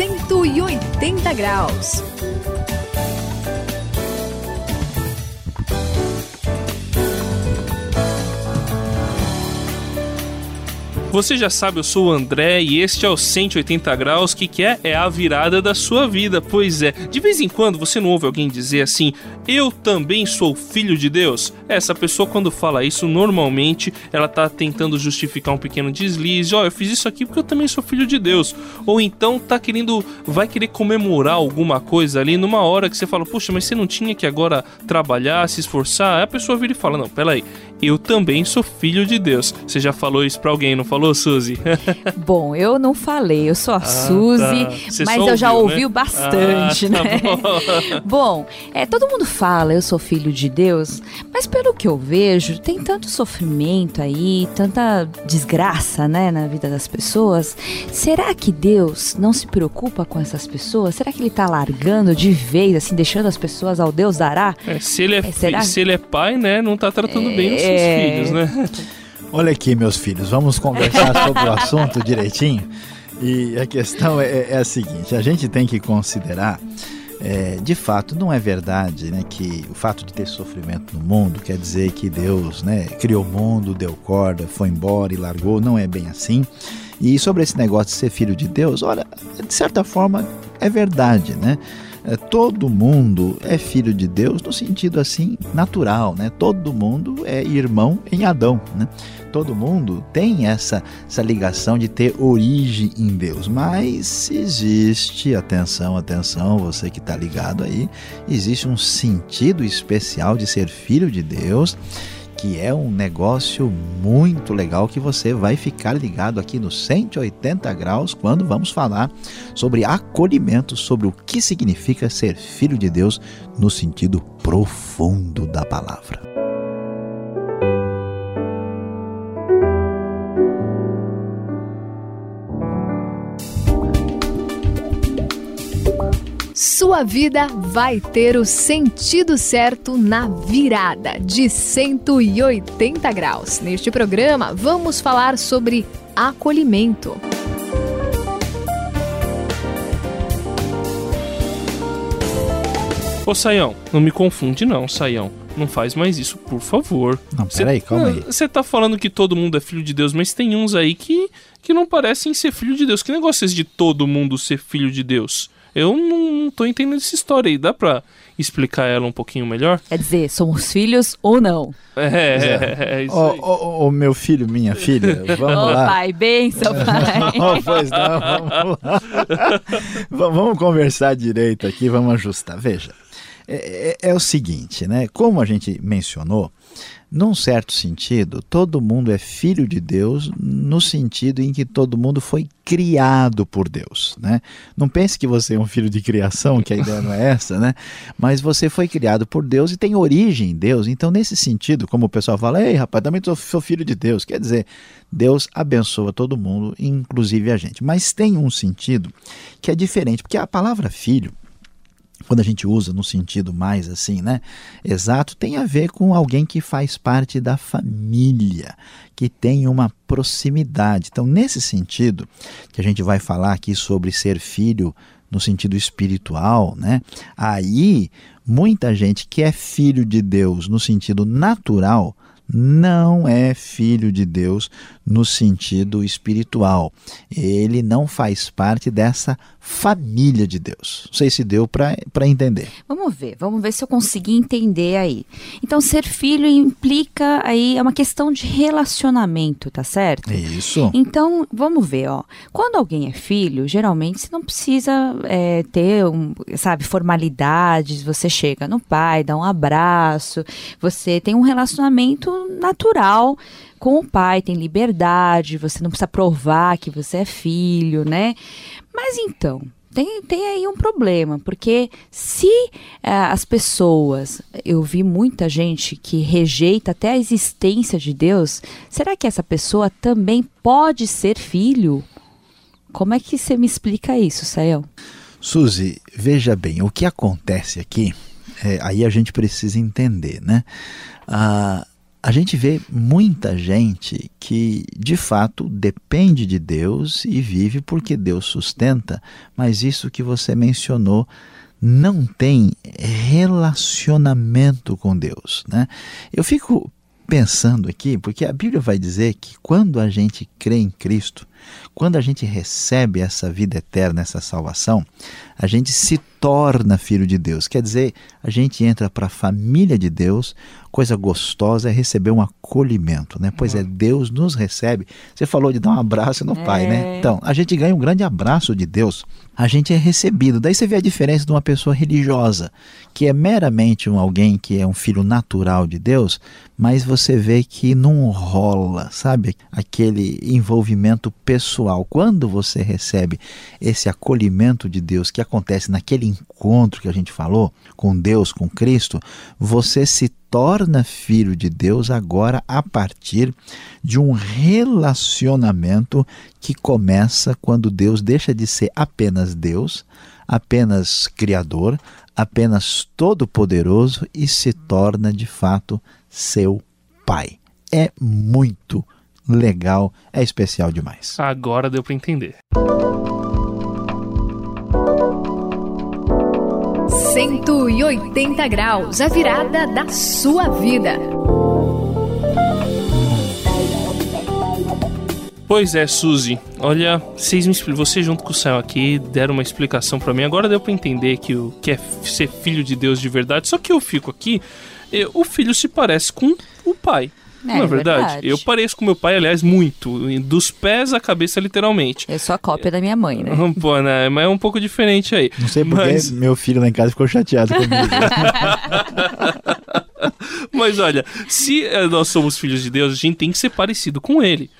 180 graus. Você já sabe, eu sou o André e este é o 180 graus, que que é? É a virada da sua vida. Pois é, de vez em quando você não ouve alguém dizer assim: "Eu também sou filho de Deus". Essa pessoa quando fala isso, normalmente ela tá tentando justificar um pequeno deslize, ó, oh, eu fiz isso aqui porque eu também sou filho de Deus. Ou então tá querendo vai querer comemorar alguma coisa ali numa hora que você fala: "Puxa, mas você não tinha que agora trabalhar, se esforçar?". Aí a pessoa vira e fala: "Não, peraí, eu também sou filho de Deus". Você já falou isso para alguém, não falou? Falou, Suzy? Bom, eu não falei, eu sou a ah, Suzy, tá. mas eu já ouvi né? bastante, ah, tá né? Bom. bom, é, todo mundo fala, eu sou filho de Deus, mas pelo que eu vejo, tem tanto sofrimento aí, tanta desgraça, né, na vida das pessoas. Será que Deus não se preocupa com essas pessoas? Será que ele tá largando de vez, assim, deixando as pessoas ao Deus dará? É, se, ele é, é se ele é pai, né, não tá tratando bem os seus é. filhos, né? Olha aqui, meus filhos, vamos conversar sobre o assunto direitinho. E a questão é, é, a seguinte: a gente tem que considerar, é, de fato, não é verdade né, que o fato de ter sofrimento no mundo quer dizer que Deus né, criou o mundo, deu corda, foi embora e largou. Não é bem assim. E sobre esse negócio de ser filho de Deus, olha, de certa forma é verdade, né? É, todo mundo é filho de Deus no sentido assim natural, né? Todo mundo é irmão em Adão, né? Todo mundo tem essa, essa ligação de ter origem em Deus, mas existe, atenção, atenção, você que está ligado aí, existe um sentido especial de ser filho de Deus que é um negócio muito legal que você vai ficar ligado aqui no 180 graus quando vamos falar sobre acolhimento, sobre o que significa ser filho de Deus no sentido profundo da palavra. Sua vida vai ter o sentido certo na virada de 180 graus. Neste programa, vamos falar sobre acolhimento. Ô Saião, não me confunde não, Saião. Não faz mais isso, por favor. Não, peraí, calma aí. Você tá falando que todo mundo é filho de Deus, mas tem uns aí que, que não parecem ser filho de Deus. Que negócio é esse de todo mundo ser filho de Deus? Eu não tô entendendo essa história aí. Dá pra explicar ela um pouquinho melhor? Quer dizer, somos filhos ou não? É, é, é isso oh, aí. Ô, oh, meu filho, minha filha, vamos oh, lá. pai, benção, pai. oh, pois não, vamos lá. vamos conversar direito aqui, vamos ajustar. Veja, é, é, é o seguinte, né? Como a gente mencionou, num certo sentido, todo mundo é filho de Deus, no sentido em que todo mundo foi criado por Deus. Né? Não pense que você é um filho de criação, que a ideia não é essa, né? mas você foi criado por Deus e tem origem em Deus. Então, nesse sentido, como o pessoal fala, ei rapaz, também sou filho de Deus. Quer dizer, Deus abençoa todo mundo, inclusive a gente. Mas tem um sentido que é diferente, porque a palavra filho quando a gente usa no sentido mais assim, né, exato, tem a ver com alguém que faz parte da família, que tem uma proximidade. Então, nesse sentido, que a gente vai falar aqui sobre ser filho no sentido espiritual, né? Aí, muita gente que é filho de Deus no sentido natural não é filho de Deus no sentido espiritual. Ele não faz parte dessa família de Deus. Não sei se deu para entender. Vamos ver, vamos ver se eu consegui entender aí. Então, ser filho implica aí, é uma questão de relacionamento, tá certo? Isso. Então, vamos ver, ó. Quando alguém é filho, geralmente você não precisa é, ter, um, sabe, formalidades. Você chega no pai, dá um abraço, você tem um relacionamento natural com o pai, tem liberdade, você não precisa provar que você é filho, né? Mas então, tem, tem aí um problema, porque se uh, as pessoas, eu vi muita gente que rejeita até a existência de Deus, será que essa pessoa também pode ser filho? Como é que você me explica isso, Sael? Suzy, veja bem, o que acontece aqui, é, aí a gente precisa entender, né? Ah, a gente vê muita gente que de fato depende de Deus e vive porque Deus sustenta, mas isso que você mencionou não tem relacionamento com Deus. Né? Eu fico pensando aqui, porque a Bíblia vai dizer que quando a gente crê em Cristo, quando a gente recebe essa vida eterna, essa salvação, a gente se torna filho de Deus. Quer dizer, a gente entra para a família de Deus, coisa gostosa é receber um acolhimento, né? Pois é, Deus nos recebe. Você falou de dar um abraço no é. pai, né? Então, a gente ganha um grande abraço de Deus. A gente é recebido. Daí você vê a diferença de uma pessoa religiosa, que é meramente um alguém que é um filho natural de Deus, mas você vê que não rola, sabe? Aquele envolvimento pessoal. Quando você recebe esse acolhimento de Deus que acontece naquele encontro que a gente falou com Deus, com Cristo, você se torna filho de Deus agora a partir de um relacionamento que começa quando Deus deixa de ser apenas Deus, apenas Criador, apenas Todo-Poderoso e se torna de fato seu Pai. É muito legal, é especial demais. Agora deu para entender. 180 graus, a virada da sua vida. Pois é, Suzy. Olha, vocês me você junto com o Céu aqui deram uma explicação para mim. Agora deu para entender que o que é ser filho de Deus de verdade. Só que eu fico aqui, eu, o filho se parece com o pai. É, não é verdade? verdade? Eu pareço com meu pai, aliás, muito. Dos pés à cabeça, literalmente. Eu sou a cópia da minha mãe, né? Pô, né? Mas é um pouco diferente aí. Não sei porque Mas... meu filho lá em casa ficou chateado comigo. Mas olha, se eh, nós somos filhos de Deus, a gente tem que ser parecido com ele.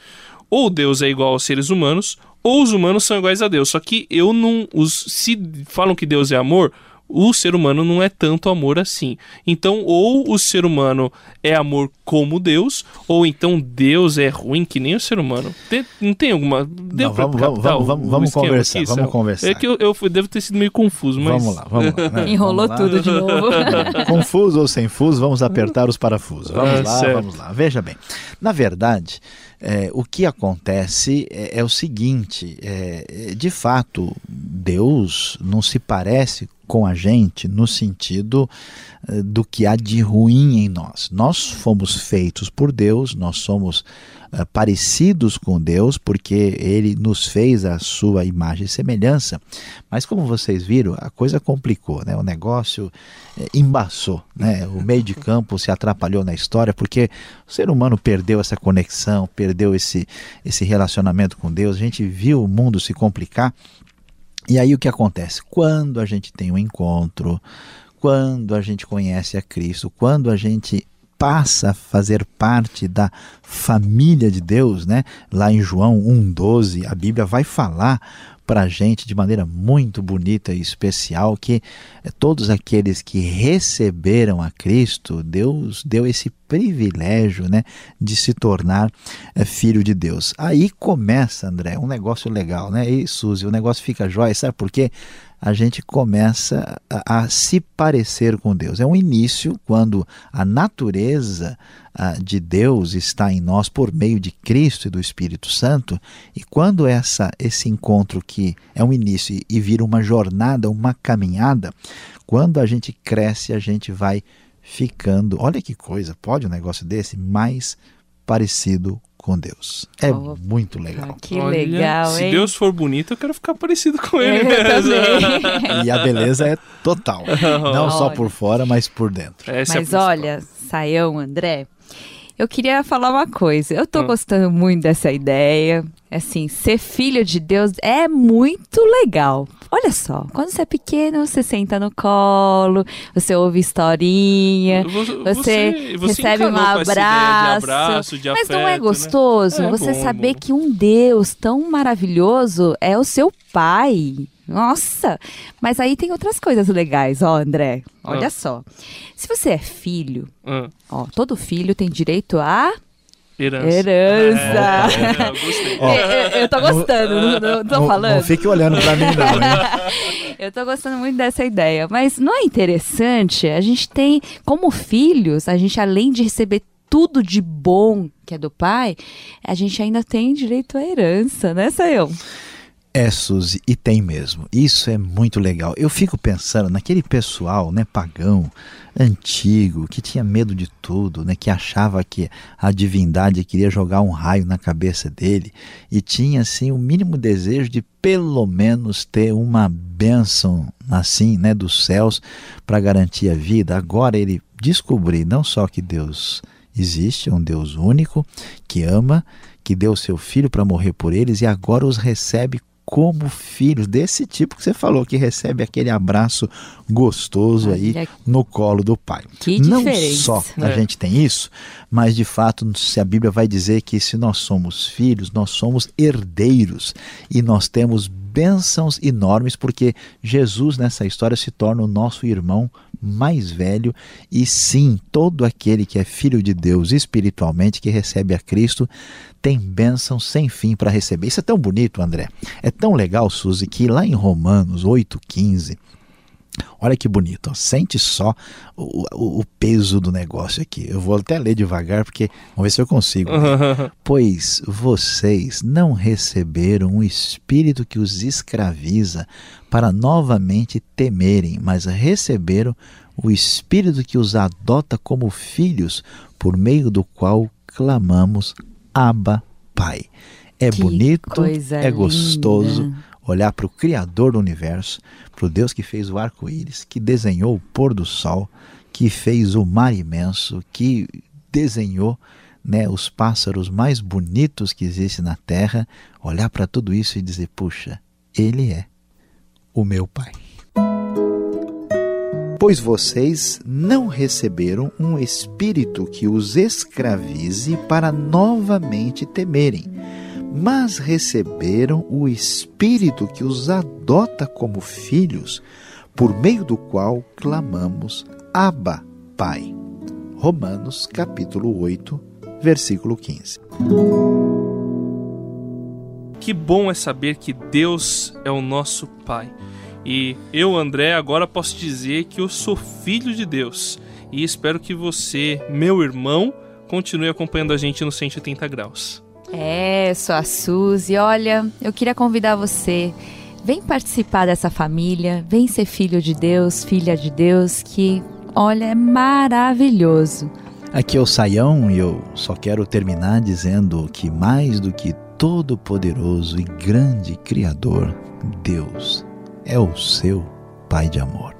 Ou Deus é igual aos seres humanos, ou os humanos são iguais a Deus. Só que eu não. Os, se falam que Deus é amor, o ser humano não é tanto amor assim. Então, ou o ser humano é amor como Deus, ou então Deus é ruim que nem o ser humano. Tem, não tem alguma. Deu não, vamos, vamos, vamos, vamos, vamos conversar. Aqui, vamos conversar. É que eu, eu, devo ter sido meio confuso, mas. Vamos lá, vamos lá. Né? Enrolou vamos lá. tudo de novo. confuso ou sem fuso, vamos apertar os parafusos. Vamos ah, lá, certo. vamos lá. Veja bem. Na verdade. É, o que acontece é, é o seguinte: é, de fato, Deus não se parece com a gente no sentido eh, do que há de ruim em nós. Nós fomos feitos por Deus, nós somos uh, parecidos com Deus porque Ele nos fez a sua imagem e semelhança. Mas como vocês viram, a coisa complicou, né? O negócio uh, embaçou, né? O meio de campo se atrapalhou na história porque o ser humano perdeu essa conexão, perdeu esse, esse relacionamento com Deus. A gente viu o mundo se complicar e aí o que acontece? Quando a gente tem um encontro, quando a gente conhece a Cristo, quando a gente passa a fazer parte da família de Deus, né? Lá em João 1:12, a Bíblia vai falar para a gente de maneira muito bonita e especial que eh, todos aqueles que receberam a Cristo, Deus deu esse privilégio né, de se tornar é, filho de Deus. Aí começa, André, um negócio legal, né? E Suzy, o negócio fica jóia, sabe por quê? A gente começa a, a, se parecer com Deus. É um início quando a natureza a, de Deus está em nós por meio de Cristo e do Espírito Santo, e quando essa esse encontro que é um início e, e vira uma jornada, uma caminhada, quando a gente cresce, a gente vai ficando, olha que coisa, pode um negócio desse mais parecido com Deus. É oh, muito legal. Que Olha, legal, hein? Se Deus for bonito, eu quero ficar parecido com ele mesmo. e a beleza é total. Não olha. só por fora, mas por dentro. Essa é mas é olha, Saião, André, eu queria falar uma coisa. Eu tô hum. gostando muito dessa ideia. Assim, ser filho de Deus é muito legal. Olha só, quando você é pequeno, você senta no colo, você ouve historinha, você, você, você recebe um abraço. De abraço de mas afeto, não é né? gostoso né? é você bom, saber bom. que um Deus tão maravilhoso é o seu pai. Nossa! Mas aí tem outras coisas legais, ó, André. Olha ah. só. Se você é filho, ah. ó, todo filho tem direito a Herança. Herança. É, eu, gostei. Ó, eu, eu, tô gostando, não, não, tô não, falando. Não fique olhando pra mim, não. eu tô gostando muito dessa ideia. Mas não é interessante? A gente tem, como filhos, a gente além de receber tudo de bom que é do pai, a gente ainda tem direito à herança, né, Sayão? É, Suzy, e tem mesmo. Isso é muito legal. Eu fico pensando naquele pessoal, né, pagão, antigo, que tinha medo de tudo, né, que achava que a divindade queria jogar um raio na cabeça dele e tinha assim o mínimo desejo de pelo menos ter uma bênção assim, né, dos céus para garantir a vida. Agora ele descobriu não só que Deus existe, um Deus único que ama, que deu seu filho para morrer por eles e agora os recebe como filhos desse tipo que você falou, que recebe aquele abraço gostoso aí no colo do pai. Que Não diferença. só a É. gente tem isso, mas de fato, se a Bíblia vai dizer que se nós somos filhos, nós somos herdeiros e nós temos bênçãos enormes porque Jesus nessa história se torna o nosso irmão mais velho e sim, todo aquele que é filho de Deus espiritualmente que recebe a Cristo tem bênção sem fim para receber. Isso é tão bonito, André. É tão legal, Suzy, que lá em Romanos 8,15, olha que bonito, ó, sente só o, o, o peso do negócio aqui. Eu vou até ler devagar, porque vamos ver se eu consigo. Pois vocês não receberam um espírito que os escraviza para novamente temerem, mas receberam o espírito que os adota como filhos, por meio do qual clamamos Abba, Pai. É Que bonito, é gostoso linda. Olhar para o Criador do universo, para o Deus que fez o arco-íris, que desenhou o pôr do sol, que fez o mar imenso, que desenhou né, os pássaros mais bonitos que existem na terra, olhar para tudo isso e dizer: puxa, Ele é o meu Pai. Pois vocês não receberam um espírito que os escravize para novamente temerem, mas receberam o espírito que os adota como filhos, por meio do qual clamamos: Abba, Pai. Romanos capítulo 8, versículo 15. Que bom é saber que Deus é o nosso Pai. E eu, André, agora posso dizer que eu sou filho de Deus. E espero que você, meu irmão, continue acompanhando a gente no 180 graus. É, sou a Suzy. Olha, eu queria convidar você. Vem participar dessa família, vem ser filho de Deus, filha de Deus, que, olha, é maravilhoso. Aqui é o Saião e eu só quero terminar dizendo que mais do que todo-poderoso e grande Criador, Deus é o seu Pai de amor.